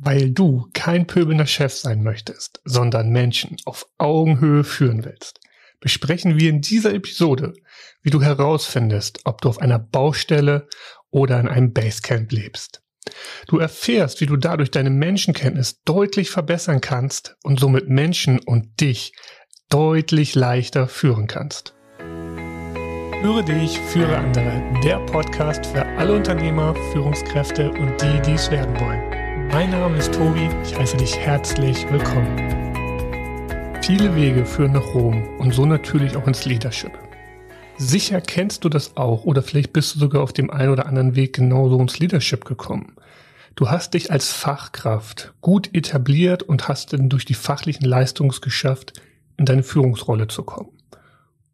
Weil du kein pöbelnder Chef sein möchtest, sondern Menschen auf Augenhöhe führen willst, besprechen wir in dieser Episode, wie du herausfindest, ob du auf einer Baustelle oder in einem Basecamp lebst. Du erfährst, wie du dadurch deine Menschenkenntnis deutlich verbessern kannst und somit Menschen und dich deutlich leichter führen kannst. Führe dich, führe andere. Der Podcast für alle Unternehmer, Führungskräfte und die, die es werden wollen. Mein Name ist Tobi, ich heiße dich herzlich willkommen. Viele Wege führen nach Rom und so natürlich auch ins Leadership. Sicher kennst du das auch oder vielleicht bist du sogar auf dem einen oder anderen Weg genauso ins Leadership gekommen. Du hast dich als Fachkraft gut etabliert und hast dann durch die fachlichen Leistungen geschafft, in deine Führungsrolle zu kommen.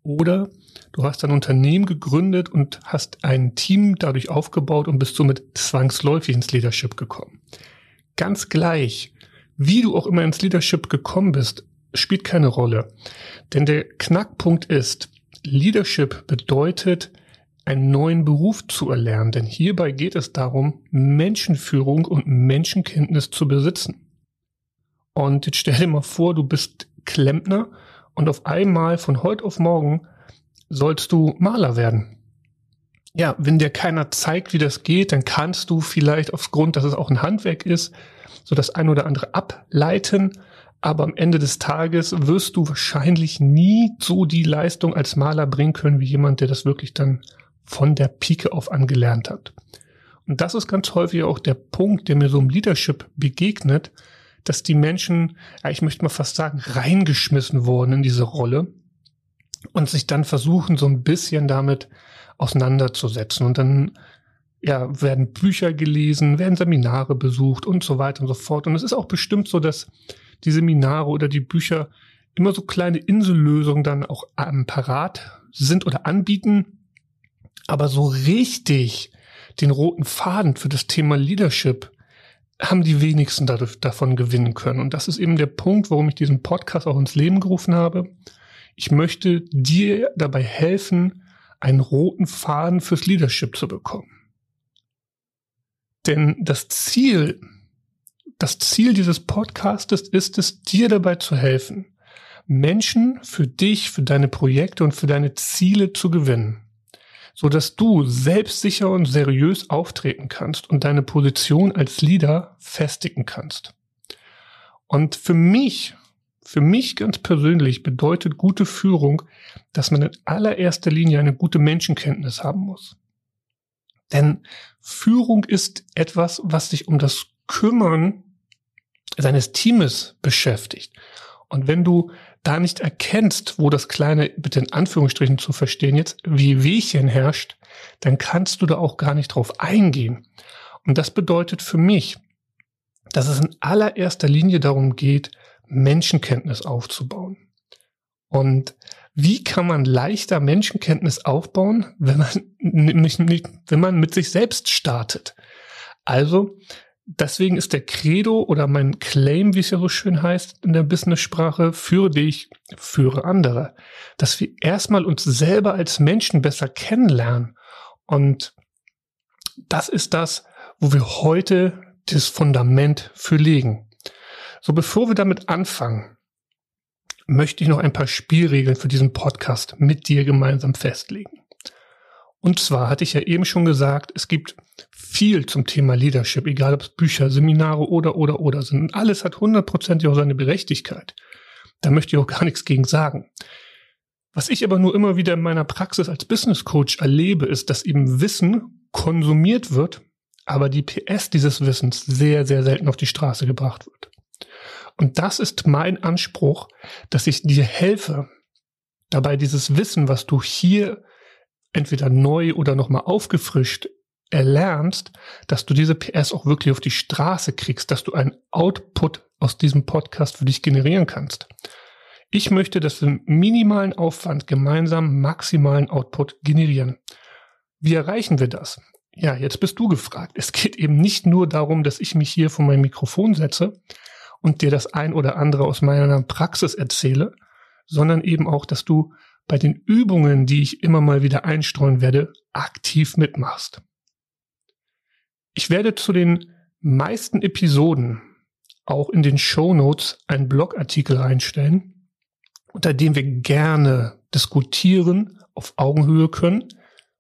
Oder du hast ein Unternehmen gegründet und hast ein Team dadurch aufgebaut und bist somit zwangsläufig ins Leadership gekommen ganz gleich, wie du auch immer ins Leadership gekommen bist, spielt keine Rolle. Denn der Knackpunkt ist, Leadership bedeutet, einen neuen Beruf zu erlernen. Denn hierbei geht es darum, Menschenführung und Menschenkenntnis zu besitzen. Und jetzt stell dir mal vor, du bist Klempner und auf einmal von heute auf morgen sollst du Maler werden ja, wenn dir keiner zeigt, wie das geht, dann kannst du vielleicht aufgrund, dass es auch ein Handwerk ist, so das ein oder andere ableiten. Aber am Ende des Tages wirst du wahrscheinlich nie so die Leistung als Maler bringen können, wie jemand, der das wirklich dann von der Pike auf angelernt hat. Und das ist ganz häufig auch der Punkt, der mir so im Leadership begegnet, dass die Menschen, ja, ich möchte mal fast sagen, reingeschmissen wurden in diese Rolle und sich dann versuchen, so ein bisschen damit auseinanderzusetzen. Und dann ja, werden Bücher gelesen, werden Seminare besucht und so weiter und so fort. Und es ist auch bestimmt so, dass die Seminare oder die Bücher immer so kleine Insellösungen dann auch am parat sind oder anbieten. Aber so richtig den roten Faden für das Thema Leadership haben die wenigsten dadurch, davon gewinnen können. Und das ist eben der Punkt, warum ich diesen Podcast auch ins Leben gerufen habe. Ich möchte dir dabei helfen, einen roten Faden fürs Leadership zu bekommen. Denn das Ziel, das Ziel dieses Podcastes ist es, dir dabei zu helfen, Menschen für dich, für deine Projekte und für deine Ziele zu gewinnen, so dass du selbstsicher und seriös auftreten kannst und deine Position als Leader festigen kannst. Und für mich für mich ganz persönlich bedeutet gute Führung, dass man in allererster Linie eine gute Menschenkenntnis haben muss. Denn Führung ist etwas, was sich um das Kümmern seines Teams beschäftigt. Und wenn du da nicht erkennst, wo das kleine, bitte in Anführungsstrichen zu verstehen jetzt, wie Wehchen herrscht, dann kannst du da auch gar nicht drauf eingehen. Und das bedeutet für mich, dass es in allererster Linie darum geht, Menschenkenntnis aufzubauen. Und wie kann man leichter Menschenkenntnis aufbauen, wenn man wenn man mit sich selbst startet? Also, deswegen ist der Credo oder mein Claim, wie es ja so schön heißt in der Business-Sprache, führe dich, führe andere. Dass wir erstmal uns selber als Menschen besser kennenlernen. Und das ist das, wo wir heute das Fundament für legen. So, bevor wir damit anfangen, möchte ich noch ein paar Spielregeln für diesen Podcast mit dir gemeinsam festlegen. Und zwar hatte ich ja eben schon gesagt, es gibt viel zum Thema Leadership, egal ob es Bücher, Seminare oder, oder, oder sind. Und alles hat hundertprozentig auch seine Berechtigkeit. Da möchte ich auch gar nichts gegen sagen. Was ich aber nur immer wieder in meiner Praxis als Business Coach erlebe, ist, dass eben Wissen konsumiert wird, aber die PS dieses Wissens sehr, sehr selten auf die Straße gebracht wird. Und das ist mein Anspruch, dass ich dir helfe, dabei dieses Wissen, was du hier entweder neu oder nochmal aufgefrischt erlernst, dass du diese PS auch wirklich auf die Straße kriegst, dass du einen Output aus diesem Podcast für dich generieren kannst. Ich möchte, dass wir minimalen Aufwand gemeinsam maximalen Output generieren. Wie erreichen wir das? Ja, jetzt bist du gefragt. Es geht eben nicht nur darum, dass ich mich hier vor mein Mikrofon setze, und dir das ein oder andere aus meiner Praxis erzähle, sondern eben auch, dass du bei den Übungen, die ich immer mal wieder einstreuen werde, aktiv mitmachst. Ich werde zu den meisten Episoden auch in den Show Notes einen Blogartikel reinstellen, unter dem wir gerne diskutieren, auf Augenhöhe können,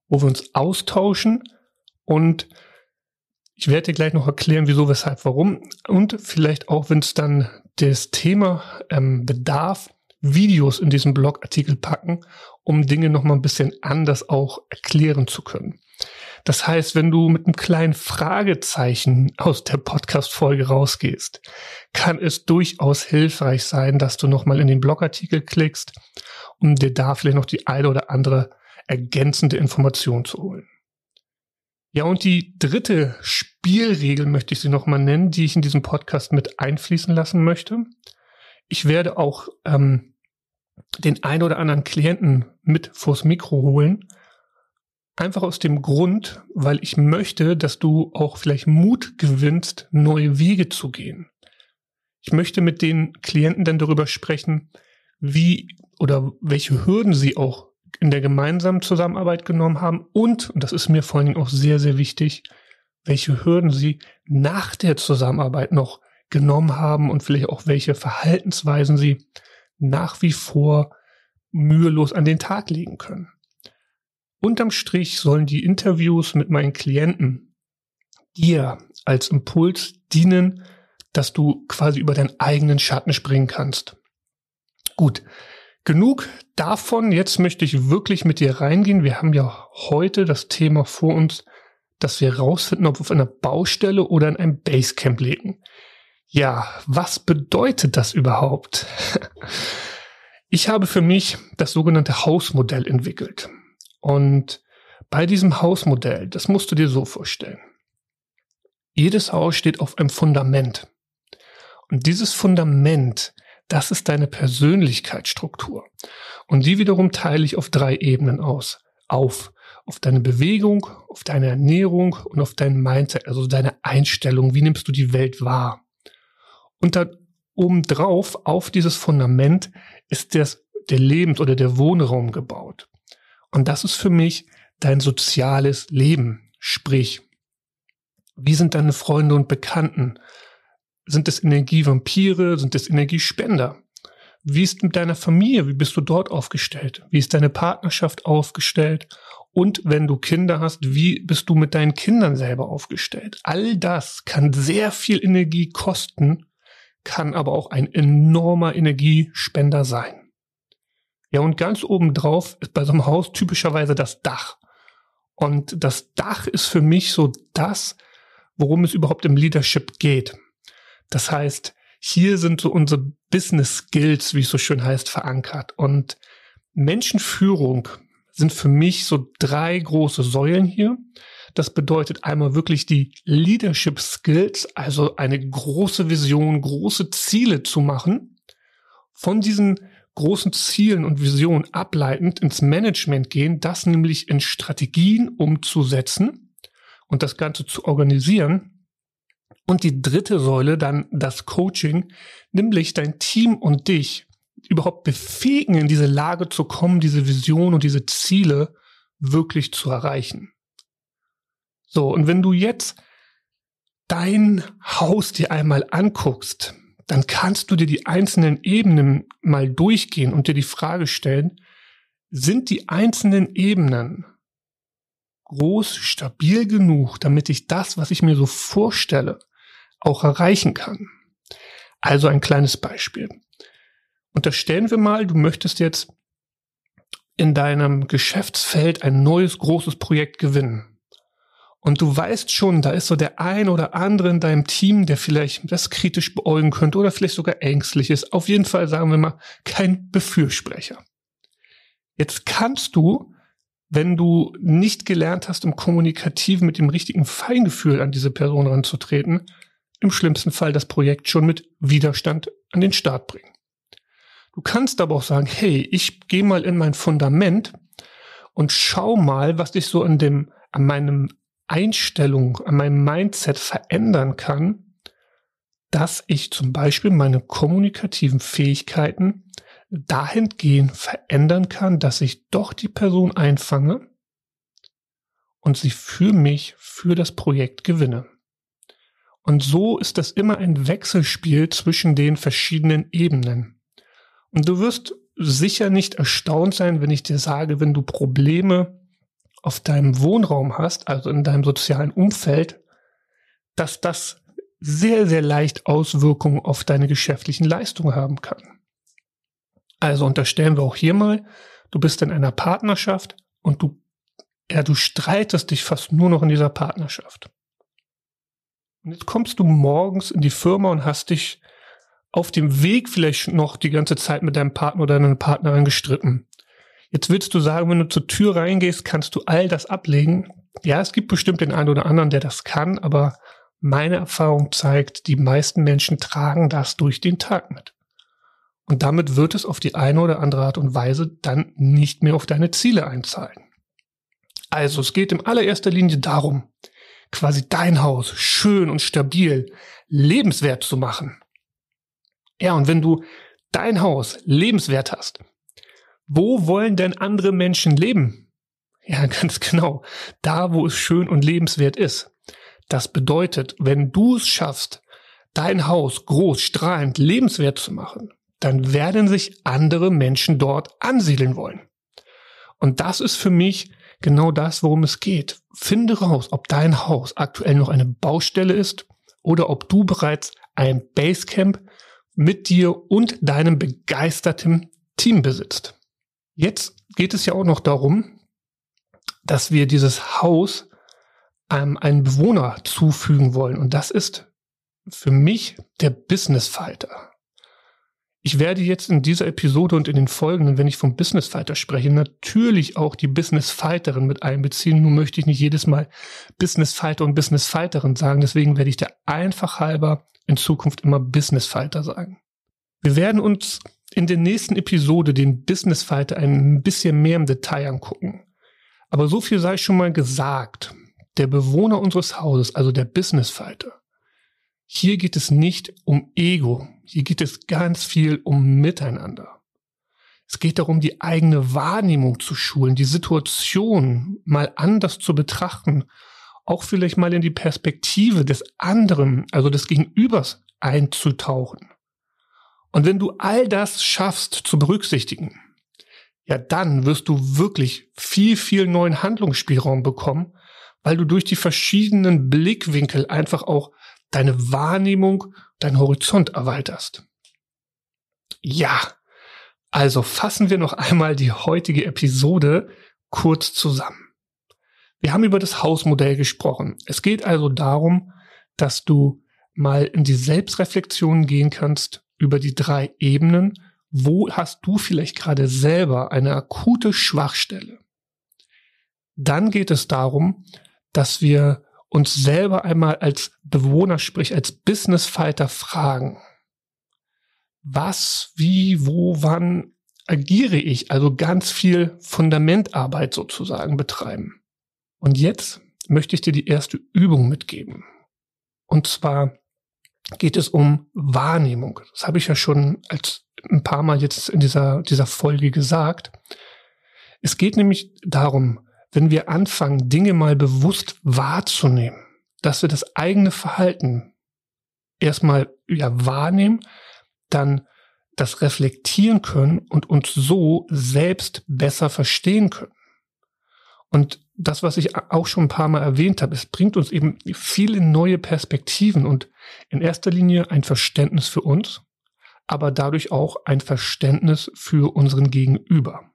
wo wir uns austauschen und ich werde dir gleich noch erklären, wieso, weshalb, warum und vielleicht auch, wenn es dann das Thema ähm, bedarf, Videos in diesem Blogartikel packen, um Dinge noch mal ein bisschen anders auch erklären zu können. Das heißt, wenn du mit einem kleinen Fragezeichen aus der Podcast-Folge rausgehst, kann es durchaus hilfreich sein, dass du nochmal in den Blogartikel klickst, um dir da vielleicht noch die eine oder andere ergänzende Information zu holen. Ja, und die dritte Spielregel möchte ich sie nochmal nennen, die ich in diesem Podcast mit einfließen lassen möchte. Ich werde auch ähm, den ein oder anderen Klienten mit vors Mikro holen, Einfach aus dem Grund, weil ich möchte, dass du auch vielleicht Mut gewinnst, neue Wege zu gehen. Ich möchte mit den Klienten dann darüber sprechen, wie oder welche Hürden sie auch in der gemeinsamen Zusammenarbeit genommen haben und, und das ist mir vor allen Dingen auch sehr, sehr wichtig, welche Hürden sie nach der Zusammenarbeit noch genommen haben und vielleicht auch welche Verhaltensweisen sie nach wie vor mühelos an den Tag legen können. Unterm Strich sollen die Interviews mit meinen Klienten dir als Impuls dienen, dass du quasi über deinen eigenen Schatten springen kannst. Gut, genug davon. Jetzt möchte ich wirklich mit dir reingehen. Wir haben ja heute das Thema vor uns, dass wir rausfinden, ob wir auf einer Baustelle oder in einem Basecamp legen. Ja, was bedeutet das überhaupt? Ich habe für mich das sogenannte Hausmodell entwickelt. Und bei diesem Hausmodell, das musst du dir so vorstellen. Jedes Haus steht auf einem Fundament. Und dieses Fundament, das ist deine Persönlichkeitsstruktur. Und die wiederum teile ich auf drei Ebenen aus. Auf. Auf deine Bewegung, auf deine Ernährung und auf dein Mindset, also deine Einstellung. Wie nimmst du die Welt wahr? Und da obendrauf, auf dieses Fundament, ist das, der Lebens- oder der Wohnraum gebaut. Und das ist für mich dein soziales Leben. Sprich, wie sind deine Freunde und Bekannten? Sind es Energievampire? Sind es Energiespender? Wie ist mit deiner Familie? Wie bist du dort aufgestellt? Wie ist deine Partnerschaft aufgestellt? Und wenn du Kinder hast, wie bist du mit deinen Kindern selber aufgestellt? All das kann sehr viel Energie kosten, kann aber auch ein enormer Energiespender sein. Ja, und ganz oben drauf ist bei so einem Haus typischerweise das Dach. Und das Dach ist für mich so das, worum es überhaupt im Leadership geht. Das heißt, hier sind so unsere Business Skills, wie es so schön heißt, verankert. Und Menschenführung sind für mich so drei große Säulen hier. Das bedeutet einmal wirklich die Leadership Skills, also eine große Vision, große Ziele zu machen. Von diesen großen Zielen und Visionen ableitend ins Management gehen, das nämlich in Strategien umzusetzen und das Ganze zu organisieren. Und die dritte Säule dann das Coaching, nämlich dein Team und dich überhaupt befähigen, in diese Lage zu kommen, diese Vision und diese Ziele wirklich zu erreichen. So, und wenn du jetzt dein Haus dir einmal anguckst, dann kannst du dir die einzelnen Ebenen mal durchgehen und dir die Frage stellen, sind die einzelnen Ebenen groß, stabil genug, damit ich das, was ich mir so vorstelle, auch erreichen kann? Also ein kleines Beispiel. Unterstellen wir mal, du möchtest jetzt in deinem Geschäftsfeld ein neues großes Projekt gewinnen. Und du weißt schon, da ist so der ein oder andere in deinem Team, der vielleicht das kritisch beäugen könnte oder vielleicht sogar ängstlich ist. Auf jeden Fall, sagen wir mal, kein Befürsprächer. Jetzt kannst du, wenn du nicht gelernt hast, im Kommunikativen mit dem richtigen Feingefühl an diese Person ranzutreten, im schlimmsten Fall das Projekt schon mit Widerstand an den Start bringen. Du kannst aber auch sagen, hey, ich gehe mal in mein Fundament und schau mal, was ich so an dem, an meinem Einstellung, an meinem Mindset verändern kann, dass ich zum Beispiel meine kommunikativen Fähigkeiten dahingehend verändern kann, dass ich doch die Person einfange und sie für mich, für das Projekt gewinne. Und so ist das immer ein Wechselspiel zwischen den verschiedenen Ebenen. Und du wirst sicher nicht erstaunt sein, wenn ich dir sage, wenn du Probleme auf deinem Wohnraum hast, also in deinem sozialen Umfeld, dass das sehr, sehr leicht Auswirkungen auf deine geschäftlichen Leistungen haben kann. Also unterstellen wir auch hier mal, du bist in einer Partnerschaft und du, ja, du streitest dich fast nur noch in dieser Partnerschaft. Und jetzt kommst du morgens in die Firma und hast dich auf dem Weg vielleicht noch die ganze Zeit mit deinem Partner oder deiner Partnerin gestritten. Jetzt willst du sagen, wenn du zur Tür reingehst, kannst du all das ablegen. Ja, es gibt bestimmt den einen oder anderen, der das kann, aber meine Erfahrung zeigt, die meisten Menschen tragen das durch den Tag mit. Und damit wird es auf die eine oder andere Art und Weise dann nicht mehr auf deine Ziele einzahlen. Also es geht in allererster Linie darum, quasi dein Haus schön und stabil, lebenswert zu machen. Ja, und wenn du dein Haus lebenswert hast, wo wollen denn andere Menschen leben? Ja, ganz genau. Da, wo es schön und lebenswert ist. Das bedeutet, wenn du es schaffst, dein Haus groß, strahlend, lebenswert zu machen, dann werden sich andere Menschen dort ansiedeln wollen. Und das ist für mich genau das, worum es geht. Finde raus, ob dein Haus aktuell noch eine Baustelle ist oder ob du bereits ein Basecamp mit dir und deinem begeisterten Team besitzt. Jetzt geht es ja auch noch darum, dass wir dieses Haus ähm, einen Bewohner zufügen wollen. Und das ist für mich der Business Fighter. Ich werde jetzt in dieser Episode und in den folgenden, wenn ich vom Business Fighter spreche, natürlich auch die Business Fighterin mit einbeziehen. Nun möchte ich nicht jedes Mal Business Fighter und Business Fighterin sagen. Deswegen werde ich der einfach halber in Zukunft immer Business Fighter sagen. Wir werden uns in der nächsten Episode den Business Fighter ein bisschen mehr im Detail angucken. Aber so viel sei schon mal gesagt. Der Bewohner unseres Hauses, also der Business Fighter. Hier geht es nicht um Ego. Hier geht es ganz viel um Miteinander. Es geht darum, die eigene Wahrnehmung zu schulen, die Situation mal anders zu betrachten, auch vielleicht mal in die Perspektive des anderen, also des Gegenübers einzutauchen. Und wenn du all das schaffst zu berücksichtigen, ja, dann wirst du wirklich viel, viel neuen Handlungsspielraum bekommen, weil du durch die verschiedenen Blickwinkel einfach auch deine Wahrnehmung, dein Horizont erweiterst. Ja, also fassen wir noch einmal die heutige Episode kurz zusammen. Wir haben über das Hausmodell gesprochen. Es geht also darum, dass du mal in die Selbstreflexion gehen kannst über die drei Ebenen, wo hast du vielleicht gerade selber eine akute Schwachstelle. Dann geht es darum, dass wir uns selber einmal als Bewohner, sprich als Business Fighter fragen. Was, wie, wo, wann agiere ich? Also ganz viel Fundamentarbeit sozusagen betreiben. Und jetzt möchte ich dir die erste Übung mitgeben. Und zwar geht es um Wahrnehmung. Das habe ich ja schon als ein paar Mal jetzt in dieser, dieser Folge gesagt. Es geht nämlich darum, wenn wir anfangen, Dinge mal bewusst wahrzunehmen, dass wir das eigene Verhalten erstmal ja, wahrnehmen, dann das reflektieren können und uns so selbst besser verstehen können. Und das, was ich auch schon ein paar Mal erwähnt habe, es bringt uns eben viele neue Perspektiven und in erster Linie ein Verständnis für uns, aber dadurch auch ein Verständnis für unseren Gegenüber.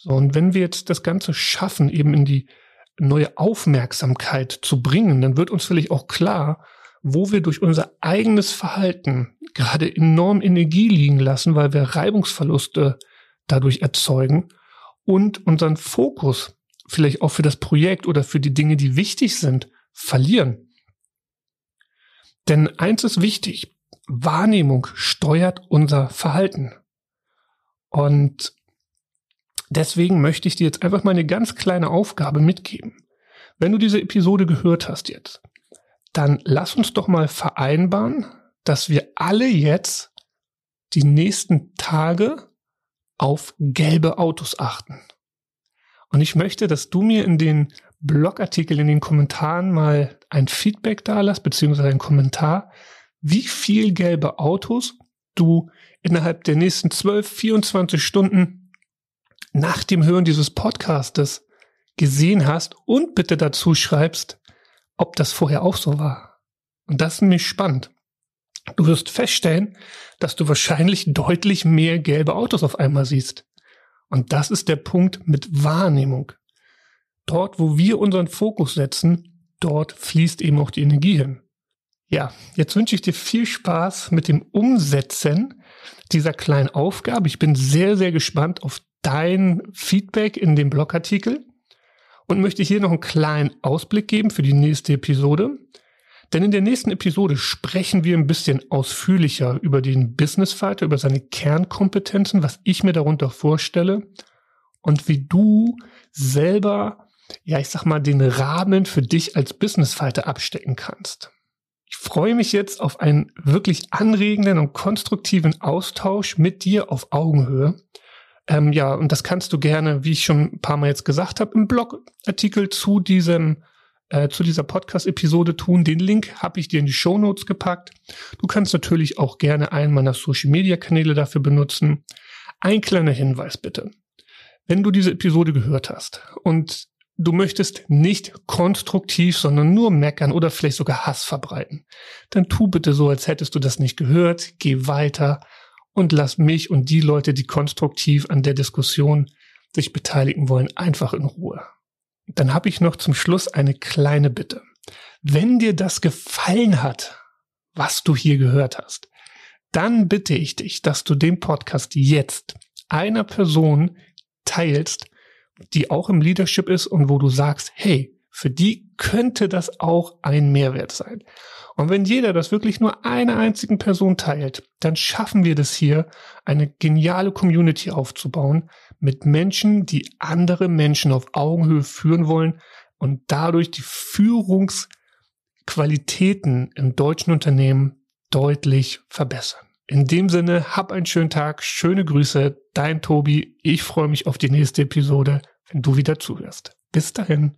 So, und wenn wir jetzt das Ganze schaffen, eben in die neue Aufmerksamkeit zu bringen, dann wird uns vielleicht auch klar, wo wir durch unser eigenes Verhalten gerade enorm Energie liegen lassen, weil wir Reibungsverluste dadurch erzeugen und unseren Fokus vielleicht auch für das Projekt oder für die Dinge, die wichtig sind, verlieren. Denn eins ist wichtig, Wahrnehmung steuert unser Verhalten. Und deswegen möchte ich dir jetzt einfach mal eine ganz kleine Aufgabe mitgeben. Wenn du diese Episode gehört hast jetzt, dann lass uns doch mal vereinbaren, dass wir alle jetzt die nächsten Tage auf gelbe Autos achten. Und ich möchte, dass du mir in den Blogartikel, in den Kommentaren mal ein Feedback da lässt, beziehungsweise einen Kommentar, wie viel gelbe Autos du innerhalb der nächsten 12, 24 Stunden nach dem Hören dieses Podcastes gesehen hast und bitte dazu schreibst, ob das vorher auch so war. Und das ist nämlich spannend. Du wirst feststellen, dass du wahrscheinlich deutlich mehr gelbe Autos auf einmal siehst. Und das ist der Punkt mit Wahrnehmung. Dort, wo wir unseren Fokus setzen, dort fließt eben auch die Energie hin. Ja, jetzt wünsche ich dir viel Spaß mit dem Umsetzen dieser kleinen Aufgabe. Ich bin sehr, sehr gespannt auf dein Feedback in dem Blogartikel und möchte hier noch einen kleinen Ausblick geben für die nächste Episode. Denn in der nächsten Episode sprechen wir ein bisschen ausführlicher über den Business Fighter, über seine Kernkompetenzen, was ich mir darunter vorstelle und wie du selber, ja, ich sag mal, den Rahmen für dich als Business Fighter abstecken kannst. Ich freue mich jetzt auf einen wirklich anregenden und konstruktiven Austausch mit dir auf Augenhöhe. Ähm, ja, und das kannst du gerne, wie ich schon ein paar Mal jetzt gesagt habe, im Blogartikel zu diesem äh, zu dieser Podcast-Episode tun. Den Link habe ich dir in die Show Notes gepackt. Du kannst natürlich auch gerne einen meiner Social-Media-Kanäle dafür benutzen. Ein kleiner Hinweis bitte. Wenn du diese Episode gehört hast und du möchtest nicht konstruktiv, sondern nur meckern oder vielleicht sogar Hass verbreiten, dann tu bitte so, als hättest du das nicht gehört, geh weiter und lass mich und die Leute, die konstruktiv an der Diskussion sich beteiligen wollen, einfach in Ruhe. Dann habe ich noch zum Schluss eine kleine Bitte. Wenn dir das gefallen hat, was du hier gehört hast, dann bitte ich dich, dass du den Podcast jetzt einer Person teilst, die auch im Leadership ist und wo du sagst, hey, für die könnte das auch ein Mehrwert sein. Und wenn jeder das wirklich nur einer einzigen Person teilt, dann schaffen wir das hier, eine geniale Community aufzubauen mit Menschen, die andere Menschen auf Augenhöhe führen wollen und dadurch die Führungsqualitäten im deutschen Unternehmen deutlich verbessern. In dem Sinne, hab einen schönen Tag, schöne Grüße, dein Tobi. Ich freue mich auf die nächste Episode, wenn du wieder zuhörst. Bis dahin.